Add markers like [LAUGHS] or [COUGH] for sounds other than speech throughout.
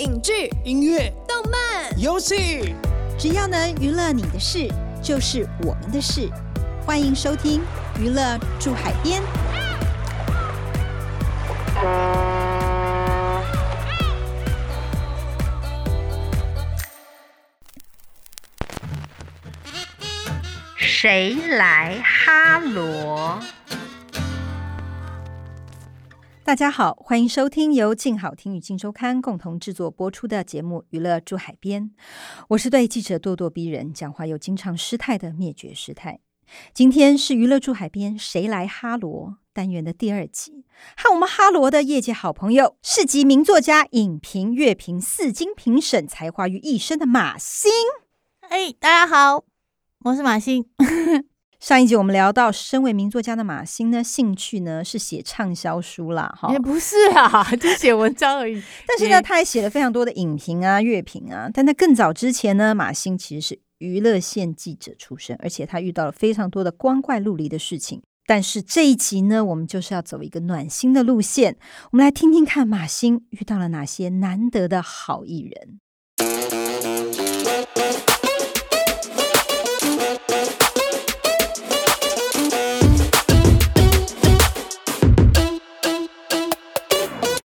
影剧、音乐、动漫、游戏，只要能娱乐你的事，就是我们的事。欢迎收听《娱乐住海边》。谁来哈罗？大家好，欢迎收听由静好听与静周刊共同制作播出的节目《娱乐住海边》。我是对记者咄咄逼人、讲话又经常失态的灭绝师太。今天是《娱乐住海边》谁来哈罗单元的第二集，和我们哈罗的业界好朋友、市级名作家、影评、乐评四金评审，才华于一身的马欣。哎，大家好，我是马欣。上一集我们聊到，身为名作家的马欣呢，兴趣呢是写畅销书啦，哈，也不是啊，[LAUGHS] 就写文章而已。[LAUGHS] 但是呢，他还写了非常多的影评啊、乐评啊。但在更早之前呢，马欣其实是娱乐线记者出身，而且他遇到了非常多的光怪陆离的事情。但是这一集呢，我们就是要走一个暖心的路线，我们来听听看马欣遇到了哪些难得的好艺人。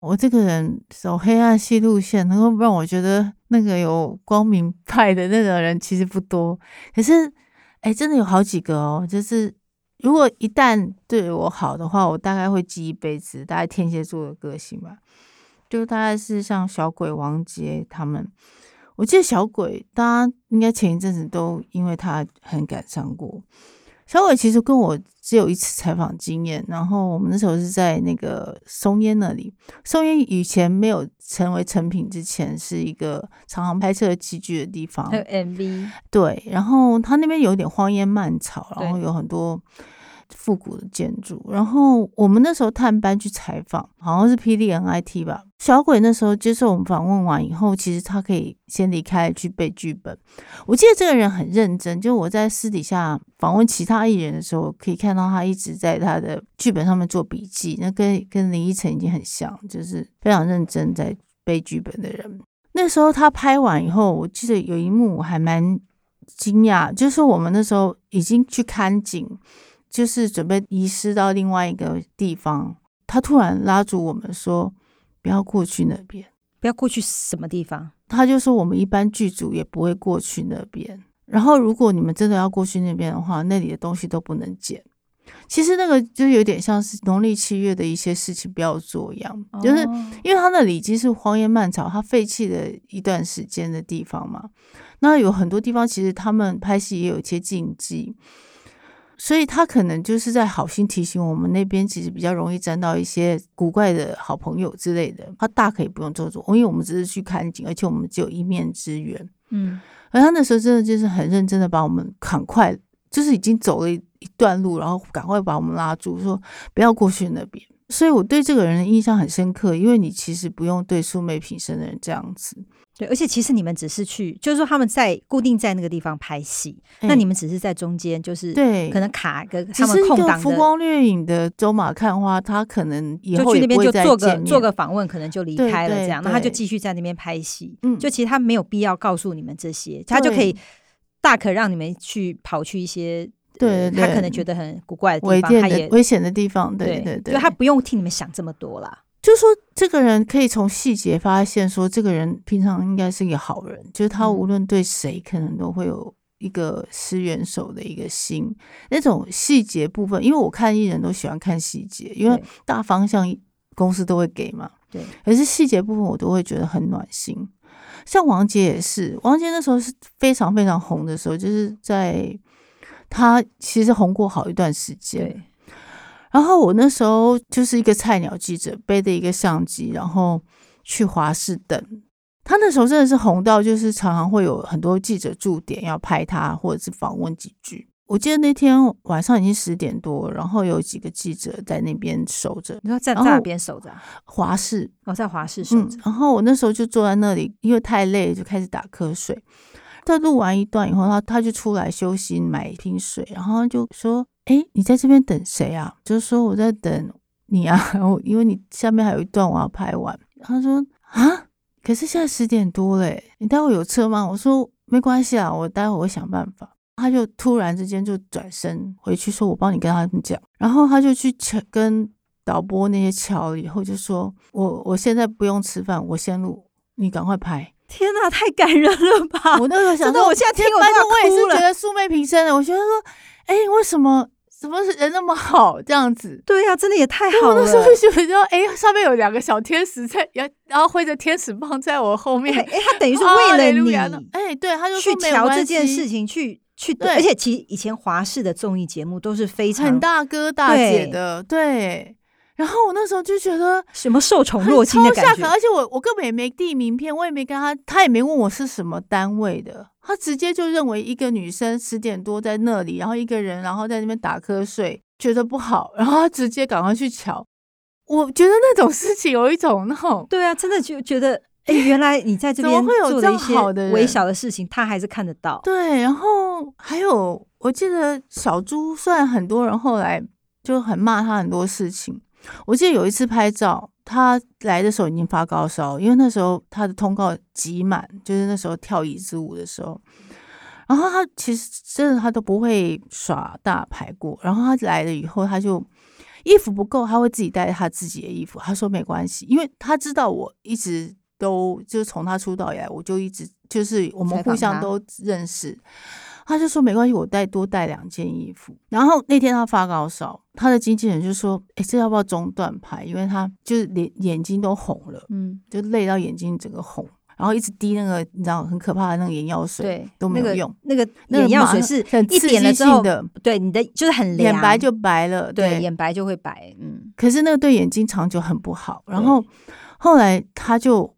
我这个人走黑暗系路线，能够让我觉得那个有光明派的那个人其实不多。可是，哎，真的有好几个哦。就是如果一旦对我好的话，我大概会记一辈子。大概天蝎座的个性吧，就大概是像小鬼王杰他们。我记得小鬼，大家应该前一阵子都因为他很感伤过。小伟其实跟我只有一次采访经验，然后我们那时候是在那个松烟那里。松烟以前没有成为成品之前，是一个常常拍摄戏剧的地方，还有 MV。对，然后他那边有点荒烟蔓草，然后有很多复古的建筑。然后我们那时候探班去采访，好像是 P D N I T 吧。小鬼那时候接受我们访问完以后，其实他可以先离开去背剧本。我记得这个人很认真，就我在私底下访问其他艺人的时候，可以看到他一直在他的剧本上面做笔记。那跟跟林依晨已经很像，就是非常认真在背剧本的人。那时候他拍完以后，我记得有一幕我还蛮惊讶，就是我们那时候已经去看景，就是准备移师到另外一个地方，他突然拉住我们说。不要过去那边，不要过去什么地方？他就说我们一般剧组也不会过去那边。然后如果你们真的要过去那边的话，那里的东西都不能捡。其实那个就有点像是农历七月的一些事情不要做一样，就是因为他那里已经是荒烟蔓草，他废弃了一段时间的地方嘛。那有很多地方其实他们拍戏也有一些禁忌。所以他可能就是在好心提醒我们那边其实比较容易沾到一些古怪的好朋友之类的，他大可以不用做主，因为我们只是去看景，而且我们只有一面之缘。嗯，而他那时候真的就是很认真的把我们赶快，就是已经走了一段路，然后赶快把我们拉住，说不要过去那边。所以我对这个人的印象很深刻，因为你其实不用对素昧平生的人这样子。对，而且其实你们只是去，就是说他们在固定在那个地方拍戏，那你们只是在中间，就是对，可能卡个他们空档浮光掠影的走马看花，他可能以后去那边就做个做个访问，可能就离开了这样，那他就继续在那边拍戏。嗯，就其实他没有必要告诉你们这些，他就可以大可让你们去跑去一些对他可能觉得很古怪的地方，他也危险的地方，对对对，就他不用替你们想这么多啦。就是说，这个人可以从细节发现，说这个人平常应该是一个好人。就是他无论对谁，可能都会有一个施援手的一个心。那种细节部分，因为我看艺人都喜欢看细节，因为大方向公司都会给嘛。对，可是细节部分我都会觉得很暖心。像王杰也是，王杰那时候是非常非常红的时候，就是在他其实红过好一段时间。然后我那时候就是一个菜鸟记者，背着一个相机，然后去华视等。他那时候真的是红到，就是常常会有很多记者驻点要拍他，或者是访问几句。我记得那天晚上已经十点多，然后有几个记者在那边守着。你说在哪边守着？华视，我在华视守着。然后我那时候就坐在那里，因为太累，就开始打瞌睡。他录完一段以后，他他就出来休息，买一瓶水，然后就说。哎，你在这边等谁啊？就是说我在等你啊，[LAUGHS] 因为你下面还有一段我要拍完。他说啊，可是现在十点多嘞，你待会有车吗？我说没关系啊，我待会会想办法。他就突然之间就转身回去说：“我帮你跟他们讲。”然后他就去敲跟导播那些敲了以后，就说：“我我现在不用吃饭，我先录，你赶快拍。”天哪，太感人了吧！我那时候想说，我现在听我反正我也是觉得素昧平生的。我觉得说，哎，为什么怎么人那么好这样子？对呀，真的也太好了。那时候就觉得，哎，上面有两个小天使在，然后挥着天使棒在我后面。哎，他等于是为了你，哎，对，他就去调这件事情去去。对，而且其实以前华视的综艺节目都是非常很大哥大姐的，对。然后我那时候就觉得什么受宠若惊的感觉，而且我我根本也没递名片，我也没跟他，他也没问我是什么单位的，他直接就认为一个女生十点多在那里，然后一个人然后在那边打瞌睡，觉得不好，然后他直接赶快去瞧。我觉得那种事情有一种那种，对啊，真的就觉得，哎，原来你在这 [LAUGHS] 边做的一些微小的事情，他还是看得到。对，然后还有我记得小猪，虽然很多人后来就很骂他很多事情。我记得有一次拍照，他来的时候已经发高烧，因为那时候他的通告挤满，就是那时候跳椅子舞的时候。然后他其实真的他都不会耍大牌过。然后他来了以后，他就衣服不够，他会自己带他自己的衣服。他说没关系，因为他知道我一直都就是从他出道以来，我就一直就是我们互相都认识。他就说没关系，我带多带两件衣服。然后那天他发高烧，他的经纪人就说：“哎，这要不要中断拍？因为他就是连眼睛都红了，嗯，就累到眼睛整个红，然后一直滴那个你知道很可怕的那个眼药水，对，都没有用。那个眼药水是很刺激性的，对你的就是很眼白就白了，对，眼白就会白，嗯。可是那个对眼睛长久很不好。然后后来他就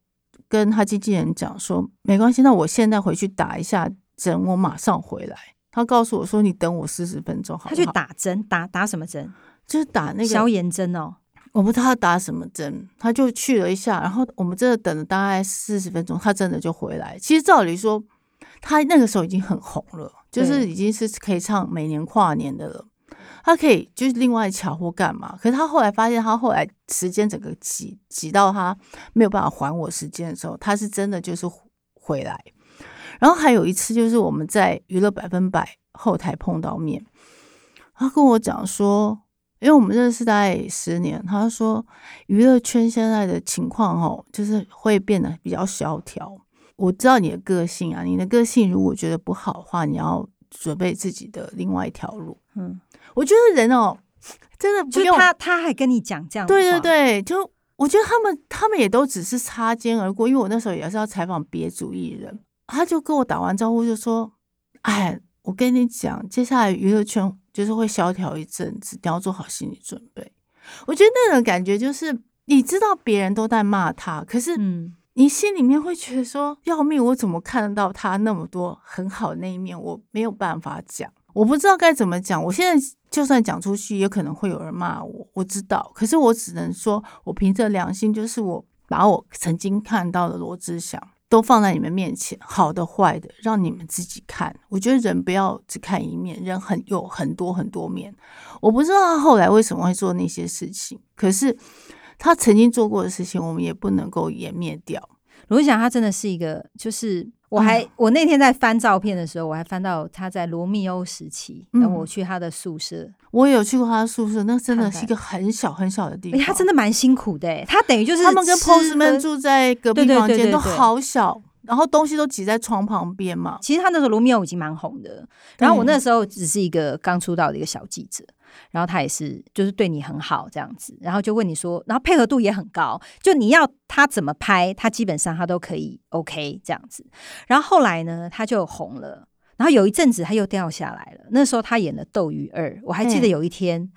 跟他经纪人讲说：没关系，那我现在回去打一下。”针，我马上回来。他告诉我说：“你等我四十分钟，好。”他去打针，打打什么针？就是打那个消炎针哦。我不知道他打什么针，他就去了一下。然后我们真的等了大概四十分钟，他真的就回来。其实照理说，他那个时候已经很红了，就是已经是可以唱每年跨年的了。他可以就是另外巧或干嘛？可是他后来发现，他后来时间整个挤挤到他没有办法还我时间的时候，他是真的就是回来。然后还有一次，就是我们在娱乐百分百后台碰到面，他跟我讲说，因为我们认识大概十年，他说娱乐圈现在的情况哦，就是会变得比较萧条。我知道你的个性啊，你的个性如果觉得不好的话，你要准备自己的另外一条路。嗯，我觉得人哦，真的不用他，他还跟你讲这样，对对对，就我觉得他们他们也都只是擦肩而过，因为我那时候也是要采访别组艺人。他就跟我打完招呼，就说：“哎，我跟你讲，接下来娱乐圈就是会萧条一阵子，你要做好心理准备。”我觉得那种感觉就是，你知道别人都在骂他，可是你心里面会觉得说：“要命，我怎么看得到他那么多很好的那一面？我没有办法讲，我不知道该怎么讲。我现在就算讲出去，也可能会有人骂我，我知道。可是我只能说，我凭着良心，就是我把我曾经看到的罗志祥。”都放在你们面前，好的坏的，让你们自己看。我觉得人不要只看一面，人很有很多很多面。我不知道他后来为什么会做那些事情，可是他曾经做过的事情，我们也不能够湮灭掉。罗志祥他真的是一个，就是我还我那天在翻照片的时候，我还翻到他在罗密欧时期，然后我去他的宿舍，我也有去过他的宿舍，那真的是一个很小很小的地方，他真的蛮辛苦的，他等于就是他们跟 postman 住在隔壁房间，都好小。然后东西都挤在床旁边嘛。其实他那时候罗密欧已经蛮红的，然后我那时候只是一个刚出道的一个小记者，然后他也是就是对你很好这样子，然后就问你说，然后配合度也很高，就你要他怎么拍，他基本上他都可以 OK 这样子。然后后来呢，他就红了，然后有一阵子他又掉下来了。那时候他演了《斗鱼二》，我还记得有一天，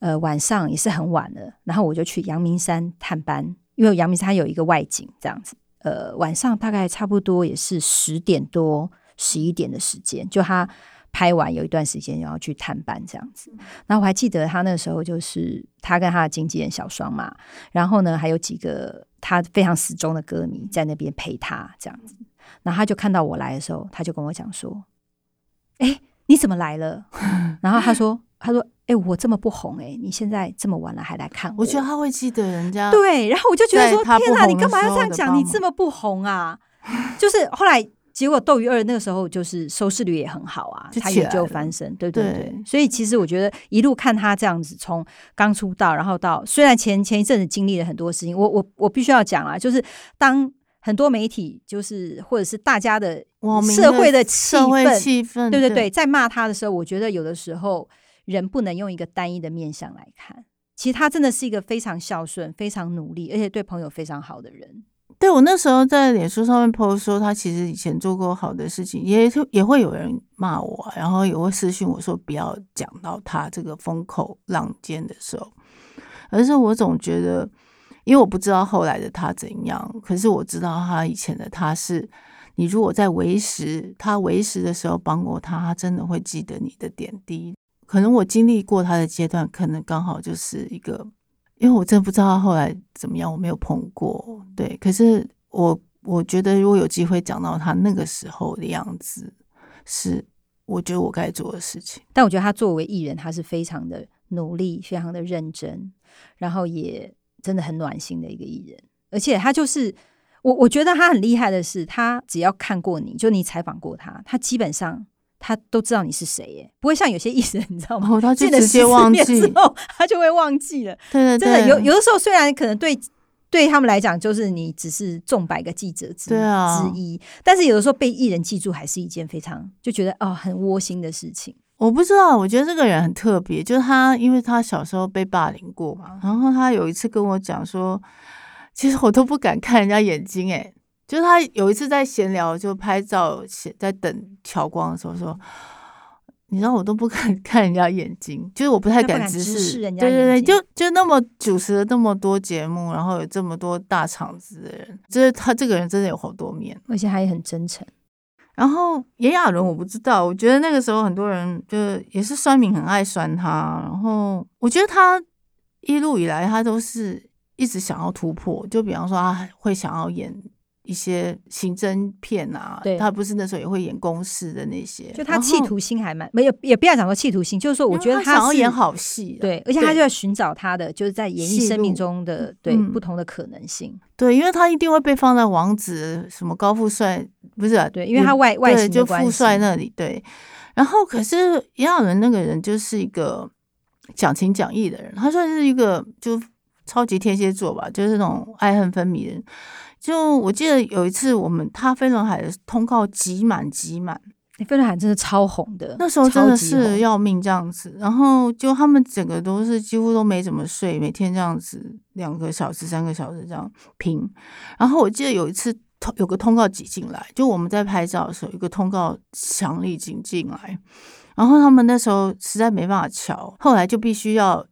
呃，晚上也是很晚了，然后我就去阳明山探班，因为阳明山有一个外景这样子。呃，晚上大概差不多也是十点多、十一点的时间，就他拍完有一段时间，然后去探班这样子。然后我还记得他那时候就是他跟他的经纪人小双嘛，然后呢还有几个他非常死忠的歌迷在那边陪他这样子。然后他就看到我来的时候，他就跟我讲说：“哎，你怎么来了？” [LAUGHS] 然后他说：“他说：“哎、我这么不红、哎，你现在这么晚了还来看我？”我觉得他会记得人家对，然后我就觉得说：“在他不天哪，你干嘛要这样讲？你这么不红啊！”就是后来结果《斗鱼二》那个时候就是收视率也很好啊，他也就翻身，对对对。对所以其实我觉得一路看他这样子，从刚出道，然后到虽然前前一阵子经历了很多事情，我我我必须要讲啊，就是当很多媒体就是或者是大家的社会的气氛，气氛，对对对，在骂他的时候，我觉得有的时候人不能用一个单一的面相来看。其实他真的是一个非常孝顺、非常努力，而且对朋友非常好的人。对我那时候在脸书上面 post 说，他其实以前做过好的事情，也也会有人骂我，然后也会私信我说不要讲到他这个风口浪尖的时候。而是我总觉得，因为我不知道后来的他怎样，可是我知道他以前的他是，你如果在为时他为时的时候帮过他，他真的会记得你的点滴。可能我经历过他的阶段，可能刚好就是一个因为我真的不知道他后来怎么样，我没有碰过。对，可是我我觉得如果有机会讲到他那个时候的样子，是我觉得我该做的事情。但我觉得他作为艺人，他是非常的努力，非常的认真，然后也真的很暖心的一个艺人。而且他就是我，我觉得他很厉害的是，他只要看过你，就你采访过他，他基本上他都知道你是谁耶，不会像有些艺人，你知道吗？见了直接14面忘记，之后，他就会忘记了。对对对，真的有有的时候，虽然可能对对他们来讲，就是你只是众百个记者之、对啊之一，但是有的时候被艺人记住，还是一件非常就觉得哦很窝心的事情。我不知道，我觉得这个人很特别，就是他，因为他小时候被霸凌过嘛，然后他有一次跟我讲说，其实我都不敢看人家眼睛，诶，就是他有一次在闲聊，就拍照，写在等调光的时候说。你知道我都不敢 [LAUGHS] 看人家眼睛，就是我不太敢直直视人家对对对，就就那么主持了那么多节目，然后有这么多大场子的人，就是他这个人真的有好多面。而且他也很真诚。然后炎亚纶我不知道，我觉得那个时候很多人就是也是酸民很爱酸他，然后我觉得他一路以来他都是一直想要突破，就比方说他会想要演一些刑侦片啊，对他不是那时候也会演公式的那些，就他企图心还蛮没有，也不要讲说企图心，就是说我觉得他想要演好戏啊，对，而且他就要寻找他的就是在演艺生命中的对嗯不同的可能性。对，因为他一定会被放在王子什么高富帅，不是、啊、对，因为他外外形，就富帅那里对。然后可是杨亚伦那个人就是一个讲情讲义的人，他算是一个就超级天蝎座吧，就是那种爱恨分明。就我记得有一次我们他飞轮海的通告挤满挤满，欸飞轮海真的超红的，那时候真的是要命这样子。然后就他们整个都是几乎都没怎么睡，每天这样子两个小时、三个小时这样拼。然后我记得有一次通有个通告挤进来，就我们在拍照的时候，有个通告强力挤进来，然后他们那时候实在没办法瞧，后来就必须要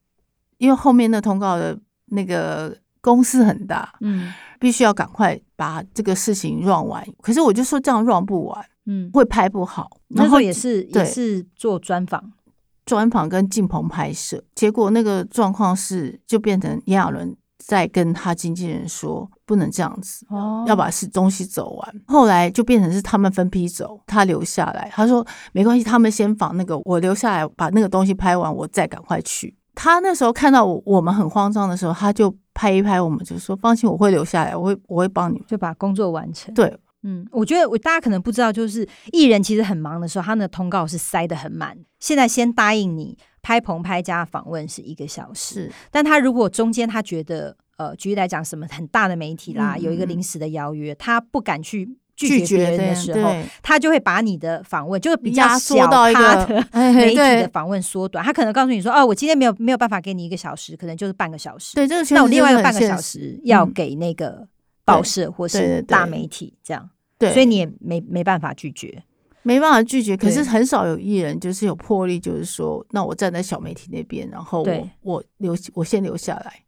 因为后面那通告的那个公司很大，嗯必须要赶快把这个事情 run 完。可是我就说这样 run 不完，嗯，会拍不好。然后也是也是做专访，专访跟进棚拍摄，结果那个状况是就变成炎亚纶在跟他经纪人说不能这样子，哦要把事东西走完。后来就变成是他们分批走，他留下来。他说没关系，他们先访那个，我留下来把那个东西拍完，我再赶快去。他那时候看到我我们很慌张的时候，他就拍一拍我们，就说放心，我会留下来，我会我会帮你们。就把工作完成。对，嗯，我觉得我大家可能不知道，就是艺人其实很忙的时候，他那个通告是塞得很满。现在先答应你拍棚拍加访问是一个小时，但他如果中间他觉得呃，举例来讲，什么很大的媒体啦，嗯有一个嗯临时的邀约，他不敢去拒拒绝别人的时候，他就会把你的访问就是比较压缩小到一个咖的 [LAUGHS] 哎媒体的访问缩短。他可能告诉你说，哦，我今天没有没有办法给你一个小时，可能就是半个小时。对这个圈那我另外一个半个小时要嗯给那个报社或是大媒体这样，对，所以你也没没办法拒绝。没办法拒绝，可是很少有艺人就是有魄力，就是说，那我站在小媒体那边，然后我我留我先留下来，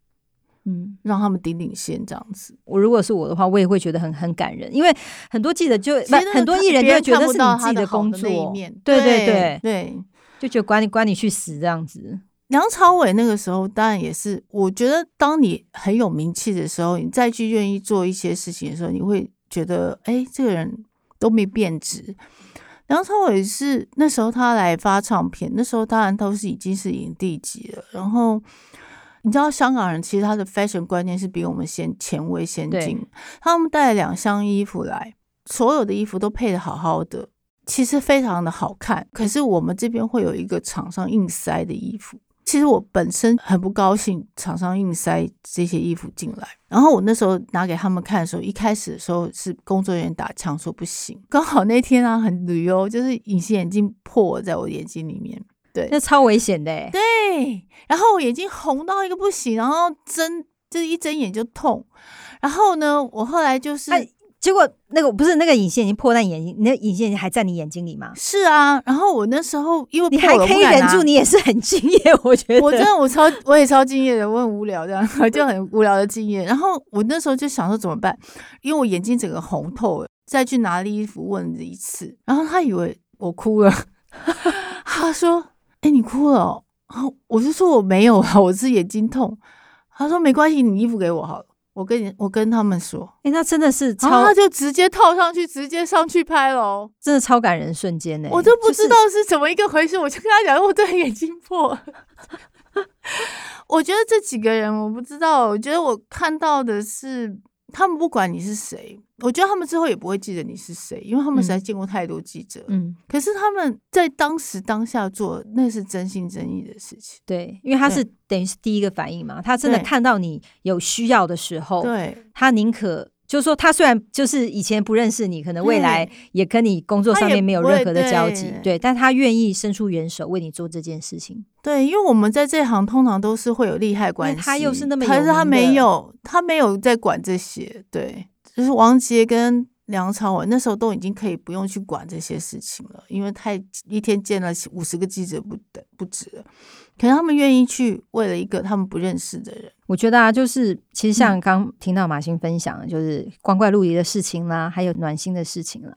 嗯，让他们顶顶先这样子。我如果是我的话，我也会觉得很很感人，因为很多记者就很多艺人就别会觉得是你自己的好的那一作面，对对对对。就觉得管你管你去死这样子。梁朝伟那个时候当然也是，我觉得当你很有名气的时候，你再去愿意做一些事情的时候，你会觉得，哎，这个人都没变质。梁朝伟是那时候他来发唱片，那时候当然都是已经是影帝级了。然后你知道香港人其实他的 fashion 观念是比我们先前卫先进，他们带了两箱衣服来，所有的衣服都配的好好的，其实非常的好看。可是我们这边会有一个厂商硬塞的衣服。其实我本身很不高兴，厂商硬塞这些衣服进来。然后我那时候拿给他们看的时候，一开始的时候是工作人员打枪说不行。刚好那天啊很旅游，就是隐形眼镜破在我眼睛里面，对，那超危险的。对，然后我眼睛红到一个不行，然后睁就是一睁眼就痛。然后呢，我后来就是。结果那个不是那个隐形已经破，在眼睛，那隐形还在你眼睛里吗？是啊，然后我那时候因为你还可以忍住，你也是很敬业，我觉得。我真的我超我也超敬业的，我很无聊这样，[LAUGHS] 就很无聊的敬业。然后我那时候就想说怎么办，因为我眼睛整个红透了，再去拿衣服问了一次，然后他以为我哭了，[LAUGHS] 他说：“哎，你哭了。”我就说我没有啊，[LAUGHS] 我是眼睛痛。他说没关系，你衣服给我好了。我跟你，我跟他们说，哎，那真的是，然后他就直接套上去，直接上去拍喽，真的超感人瞬间呢，我都不知道是怎么一个回事，我就跟他讲，我的眼睛破。[LAUGHS] 我觉得这几个人，我不知道，我觉得我看到的是。他们不管你是谁，我觉得他们之后也不会记得你是谁，因为他们实在见过太多记者。嗯，可是他们在当时当下做，那是真心真意的事情。对，因为他是等于是第一个反应嘛，他真的看到你有需要的时候，对，他宁可。就是说，他虽然就是以前不认识你，可能未来也跟你工作上面没有任何的交集，对，但他愿意伸出援手为你做这件事情。对，因为我们在这行通常都是会有利害关系，他又是那么，可是他没有，他没有在管这些。对，就是王杰跟梁朝伟那时候都已经可以不用去管这些事情了，因为太一天见了五十个记者不等不止了。可是他们愿意去为了一个他们不认识的人，我觉得啊，就是其实像刚听到马欣分享的，就是光怪陆离的事情啦，还有暖心的事情啦。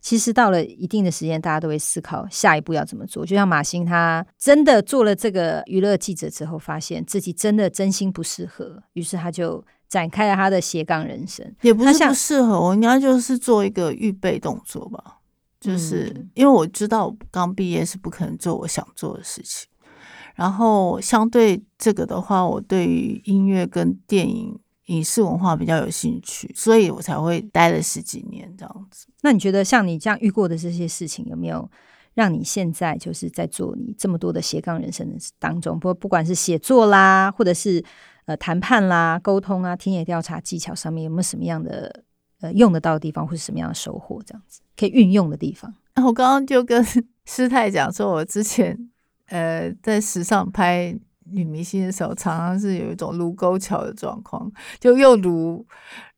其实到了一定的时间，大家都会思考下一步要怎么做。就像马欣他真的做了这个娱乐记者之后，发现自己真的真心不适合，于是他就展开了他的斜杠人生。也不是不适合我，应该就是做一个预备动作吧。就是因为我知道刚毕业是不可能做我想做的事情。然后相对这个的话，我对于音乐跟电影、影视文化比较有兴趣，所以我才会待了十几年这样子。那你觉得像你这样遇过的这些事情，有没有让你现在就是在做你这么多的斜杠人生的当中，不不管是写作啦，或者是呃谈判啦、沟通啊、田野调查技巧上面，有没有什么样的呃用得到的地方，或者什么样的收获？这样子可以运用的地方？我刚刚就跟 [LAUGHS] 师太讲说，我之前。呃，在时尚拍女明星的时候，常常是有一种卢沟桥的状况，就又卢，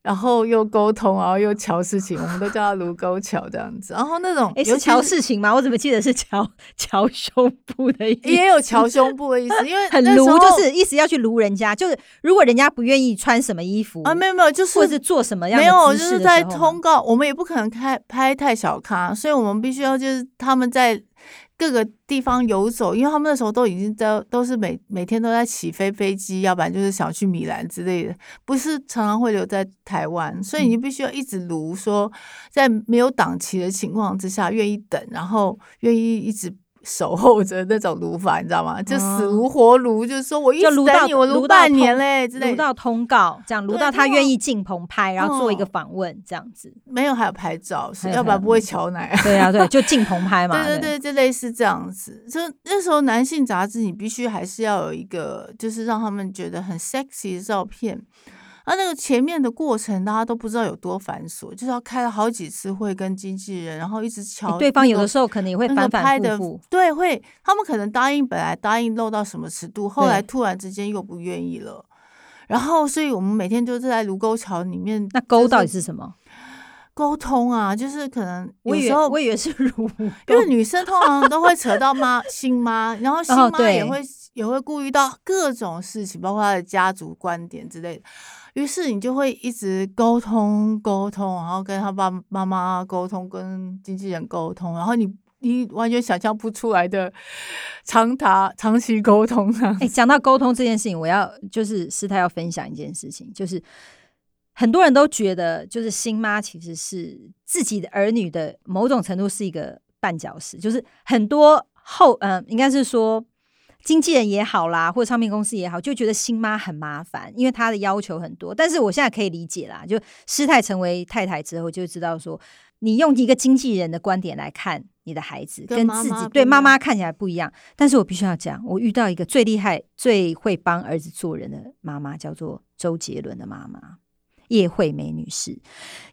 然后又沟通，然后又桥事情，我们都叫它卢沟桥这样子。然后那种是桥事情吗？我怎么记得是桥桥胸部的意思？也有桥胸部的意思，因为 [LAUGHS] 很卢，就是意思要去卢人家，就是如果人家不愿意穿什么衣服啊，没有没有，就是或者是做什么样没有，就是在通告，我们也不可能开拍太小咖，所以我们必须要就是他们在。各个地方游走，因为他们那时候都已经都都是每每天都在起飞飞机，要不然就是想去米兰之类的，不是常常会留在台湾，所以你必须要一直如，说在没有档期的情况之下，愿意等，然后愿意一直。守候着那种炉法，你知道吗？就死如活炉，就是说我一直等你，我炉半年嘞，炉到通告，这样炉到他愿意进棚拍，然后做一个访问，这样子。没有，还有拍照，要不然不会瞧奶。对啊，对，就进棚拍 [LAUGHS] 嘛。对对对，就类似这样子。就那时候男性杂志，你必须还是要有一个，就是让他们觉得很 sexy 的照片。那那个前面的过程，大家都不知道有多繁琐，就是要开了好几次会跟经纪人，然后一直瞧对方，有的时候可能也会反反复复。对，会他们可能答应，本来答应漏到什么尺度，后来突然之间又不愿意了。然后，所以我们每天就是在卢沟桥里面。那沟到底是什么？沟通啊，就是可能有时候我以为是如，因为女生通常都会扯到妈新妈，然后 [LAUGHS] 新妈也会也会顾虑到各种事情，包括她的家族观点之类的。于是你就会一直沟通沟通，然后跟他爸妈妈沟通，跟经纪人沟通，然后你你完全想象不出来的长达长期沟通啊！哎，讲到沟通这件事情，我要就是师太要分享一件事情，就是很多人都觉得，就是新妈其实是自己的儿女的某种程度是一个绊脚石，就是很多后嗯、应该是说经纪人也好啦，或者唱片公司也好，就觉得新妈很麻烦，因为她的要求很多。但是我现在可以理解啦，就师太成为太太之后，就知道说，你用一个经纪人的观点来看你的孩子，跟自己对妈妈看起来不一样。但是我必须要讲，我遇到一个最厉害、最会帮儿子做人的妈妈，叫做周杰伦的妈妈叶惠美女士。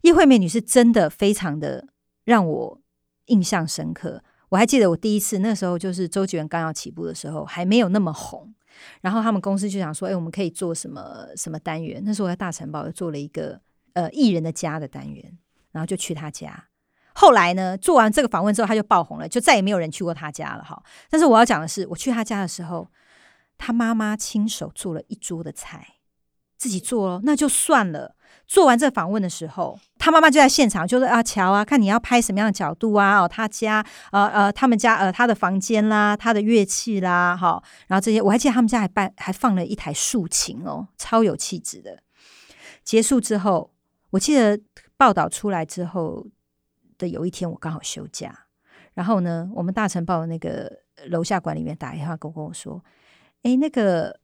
叶惠美女士真的非常的让我印象深刻。我还记得我第一次那时候就是周杰伦刚要起步的时候，还没有那么红。然后他们公司就想说，哎、我们可以做什么什么单元？那时候我在大城堡又做了一个呃艺人的家的单元，然后就去他家。后来呢，做完这个访问之后，他就爆红了，就再也没有人去过他家了哈。但是我要讲的是，我去他家的时候，他妈妈亲手做了一桌的菜，自己做哦，那就算了。做完这访问的时候，他妈妈就在现场，就说啊，乔啊，看你要拍什么样的角度啊，哦，他家呃呃，他们家呃他的房间啦，他的乐器啦，哈，然后这些我还记得他们家还办还放了一台竖琴哦，超有气质的。结束之后，我记得报道出来之后的有一天，我刚好休假，然后呢，我们大城报的那个楼下管理员打电话跟我跟我说，哎，那个，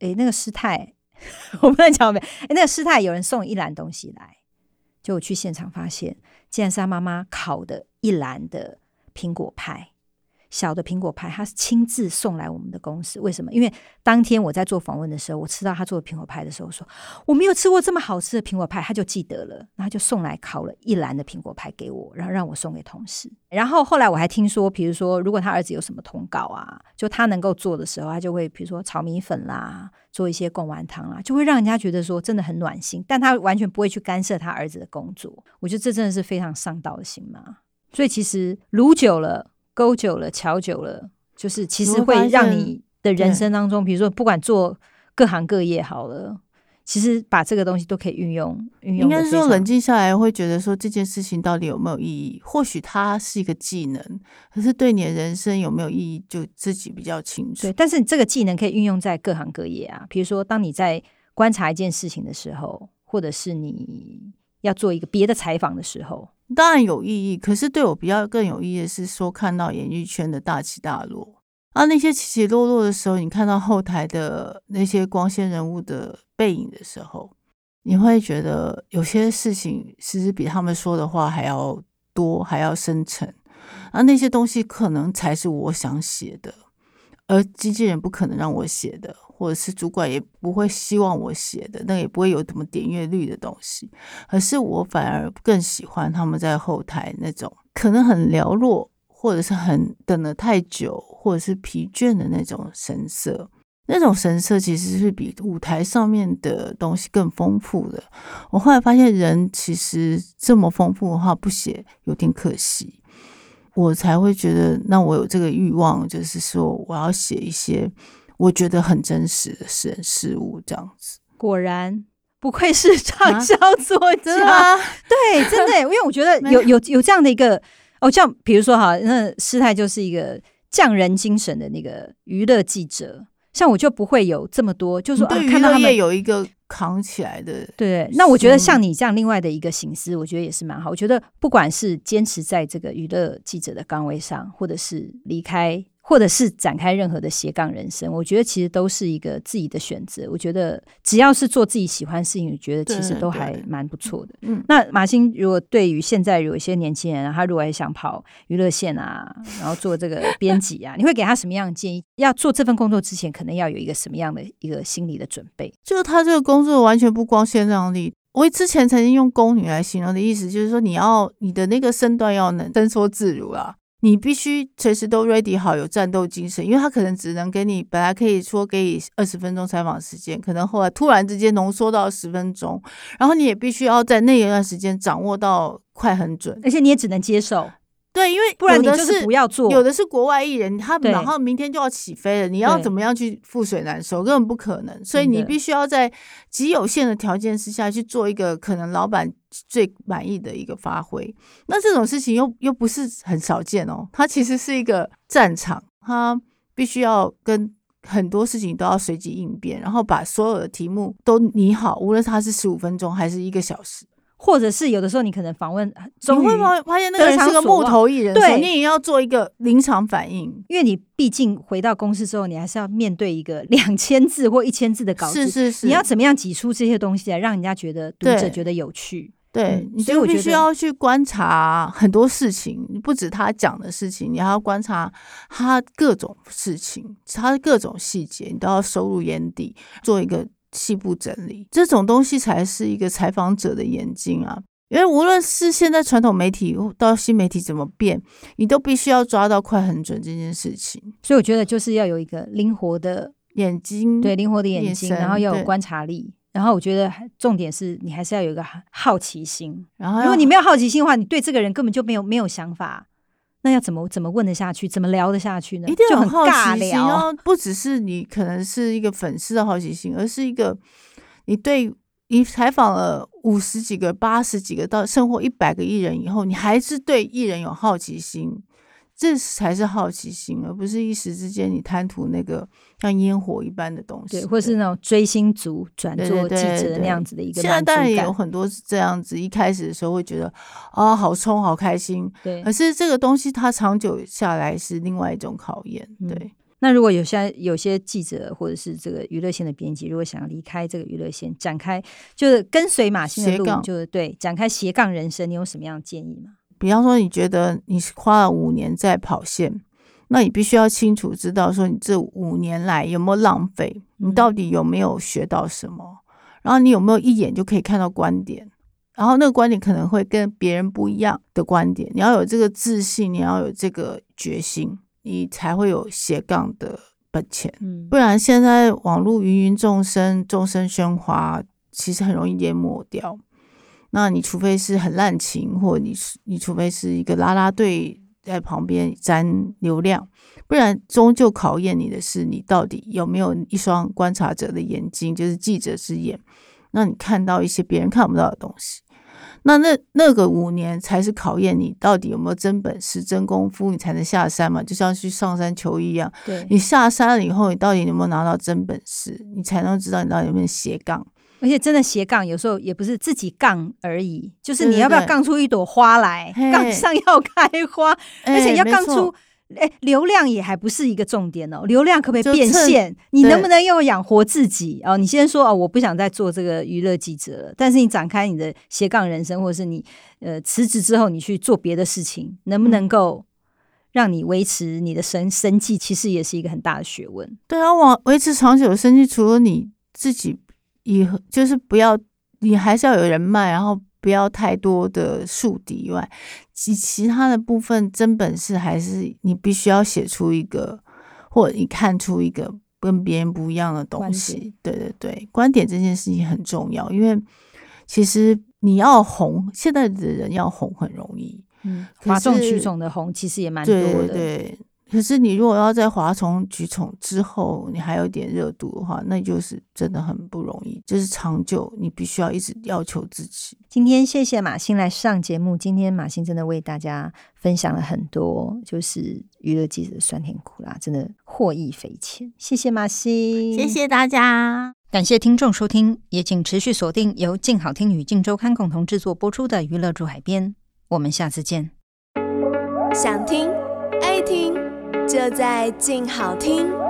哎，那个师太。[LAUGHS] 我不能讲没，哎，那个师太有人送一篮东西来，就我去现场发现，竟然是他妈妈烤的一篮的苹果派，小的苹果派，他是亲自送来我们的公司。为什么？因为当天我在做访问的时候，我吃到他做的苹果派的时候，说我没有吃过这么好吃的苹果派，他就记得了，然后就送来烤了一篮的苹果派给我，然后让我送给同事。然后后来我还听说，比如说如果他儿子有什么通告啊，就他能够做的时候，他就会比如说炒米粉啦。做一些贡丸汤啦，就会让人家觉得说真的很暖心，但他完全不会去干涉他儿子的工作。我觉得这真的是非常上道的心嘛。所以其实卤久了、勾久了、瞧久了，就是其实会让你的人生当中，比如说不管做各行各业好了，其实把这个东西都可以运用。运用应该是说冷静下来会觉得说这件事情到底有没有意义？或许它是一个技能，可是对你的人生有没有意义，就自己比较清楚。对，但是这个技能可以运用在各行各业啊。比如说，当你在观察一件事情的时候，或者是你要做一个别的采访的时候，当然有意义。可是对我比较更有意义的是说，看到演艺圈的大起大落。啊，那些起起落落的时候，你看到后台的那些光鲜人物的背影的时候，你会觉得有些事情其实比他们说的话还要多，还要深沉。啊，那些东西可能才是我想写的，而经纪人不可能让我写的，或者是主管也不会希望我写的，那也不会有什么点阅率的东西。可是我反而更喜欢他们在后台那种可能很寥落。或者是很等了太久，或者是疲倦的那种神色，那种神色其实是比舞台上面的东西更丰富的。我后来发现，人其实这么丰富的话，不写有点可惜。我才会觉得，那我有这个欲望，就是说我要写一些我觉得很真实的人事物，这样子。果然不愧是 [LAUGHS] 畅销作家，啊、[LAUGHS] 对，真的，因为我觉得有有有这样的一个。哦，像比如说哈，那师太就是一个匠人精神的那个娱乐记者，像我就不会有这么多，就是说、啊、看到他们有一个扛起来的，对。那我觉得像你这样另外的一个形式，我觉得也是蛮好。我觉得不管是坚持在这个娱乐记者的岗位上，或者是离开。或者是展开任何的斜杠人生，我觉得其实都是一个自己的选择。我觉得只要是做自己喜欢的事情，我觉得其实都还蛮不错的。嗯，那马欣如果对于现在有一些年轻人，他如果还想跑娱乐线啊，然后做这个 [LAUGHS] 编辑啊，你会给他什么样的建议？要做这份工作之前，可能要有一个什么样的一个心理的准备？就是他这个工作完全不光鲜亮丽。我之前曾经用宫女来形容的意思，就是说你要你的那个身段要能伸缩自如啊。你必须随时都 ready 好，有战斗精神，因为他可能只能给你本来可以说给你二十分钟采访时间，可能后来突然之间浓缩到十分钟，然后你也必须要在那一段时间掌握到快很准，而且你也只能接受。对，因为不然你就是不要做。有的是国外艺人，他然后明天就要起飞了，你要怎么样去覆水难收，根本不可能。所以你必须要在极有限的条件之下去做一个可能老板最满意的一个发挥。那这种事情又又不是很少见哦，它其实是一个战场，它必须要跟很多事情都要随机应变，然后把所有的题目都拟好，无论它是十五分钟还是一个小时。或者是有的时候你可能访问，总会发发现那个人是个木头艺人，对你也要做一个临场反应。因为你毕竟回到公司之后，你还是要面对一个 [LAUGHS] 两千字或一千字的稿子，是是是，你要怎么样挤出这些东西来，让人家觉得读者觉得有趣？对嗯，你就必所以我觉得须要去观察很多事情，不止他讲的事情，你还要观察他各种事情，他的各种细节，你都要收入眼底，做一个细部整理。这种东西才是一个采访者的眼睛啊！因为无论是现在传统媒体到新媒体怎么变，你都必须要抓到快很准这件事情。所以我觉得就是要有一个灵活的，眼睛对灵活的眼眼睛，然后要有观察力。然后我觉得还重点是你还是要有一个好奇心。然后如果你没有好奇心的话，你对这个人根本就没有没有想法，那要怎么怎么问得下去，怎么聊得下去呢？一定就很好尬奇心聊。哦，不只是你可能是一个粉丝的好奇心，而是一个你对你采访了五十几个、八十几个到甚或一百个艺人以后，你还是对艺人有好奇心，这才是好奇心，而不是一时之间你贪图那个像烟火一般的东西。对，或是那种追星族转做记者的那对样子的一个现在当然也有。很多是这样子，一开始的时候会觉得啊、好冲好开心，对可，是这个东西它长久下来是另外一种考验，嗯对。那如果有些有些记者或者是这个娱乐线的编辑，如果想要离开这个娱乐线，展开就是跟随马新的路，就是对展开斜杠人生，你有什么样的建议吗？比方说，你觉得你是花了五年在跑线，那你必须要清楚知道说，你这五年来有没有浪费，你嗯到底有没有学到什么，然后你有没有一眼就可以看到观点，然后那个观点可能会跟别人不一样的观点，你要有这个自信，你要有这个决心，你才会有斜杠的本钱。嗯不然现在网络芸芸众生，众生喧哗，其实很容易淹没掉。那你除非是很滥情，或你是你除非是一个啦啦队在旁边沾流量，不然终究考验你的是你到底有没有一双观察者的眼睛，就是记者之眼，让你看到一些别人看不到的东西。那那那个五年才是考验你到底有没有真本事、真功夫，你才能下山嘛，就像去上山求医一样。对，你下山了以后，你到底有没有拿到真本事，你才能知道你到底有没有斜杠。而且真的斜杠有时候也不是自己杠而已，就是你要不要杠出一朵花来，杠上要开花，而且哎要杠出。哎，流量也还不是一个重点哦。流量可不可以变现？你能不能又养活自己？哦，你先说哦，我不想再做这个娱乐记者了。但是你展开你的斜杠人生，或者是你呃辞职之后，你去做别的事情，能不嗯能够让你维持你的生生计？其实也是一个很大的学问。对啊，往维持长久的生计，除了你自己以后就是不要，你还是要有人脉，然后不要太多的树敌以外，其其他的部分真本事还是你必须要写出一个，或者你看出一个跟别人不一样的东西。对对对，观点这件事情很重要，因为其实你要红，现在的人要红很容易。嗯，哗众取宠的红其实也蛮多对的。对对。可是你如果要在哗众取宠之后，你还有点热度的话，那就是真的很不容易。就是长久，你必须要一直要求自己。今天谢谢马欣来上节目。今天马欣真的为大家分享了很多，就是娱乐记者的酸甜苦辣，真的获益匪浅。谢谢马欣，谢。谢大家。感谢听众收听，也请持续锁定由静好听与静周刊共同制作播出的《娱乐驻海边》，我们下次见。想听爱听，就在静好听。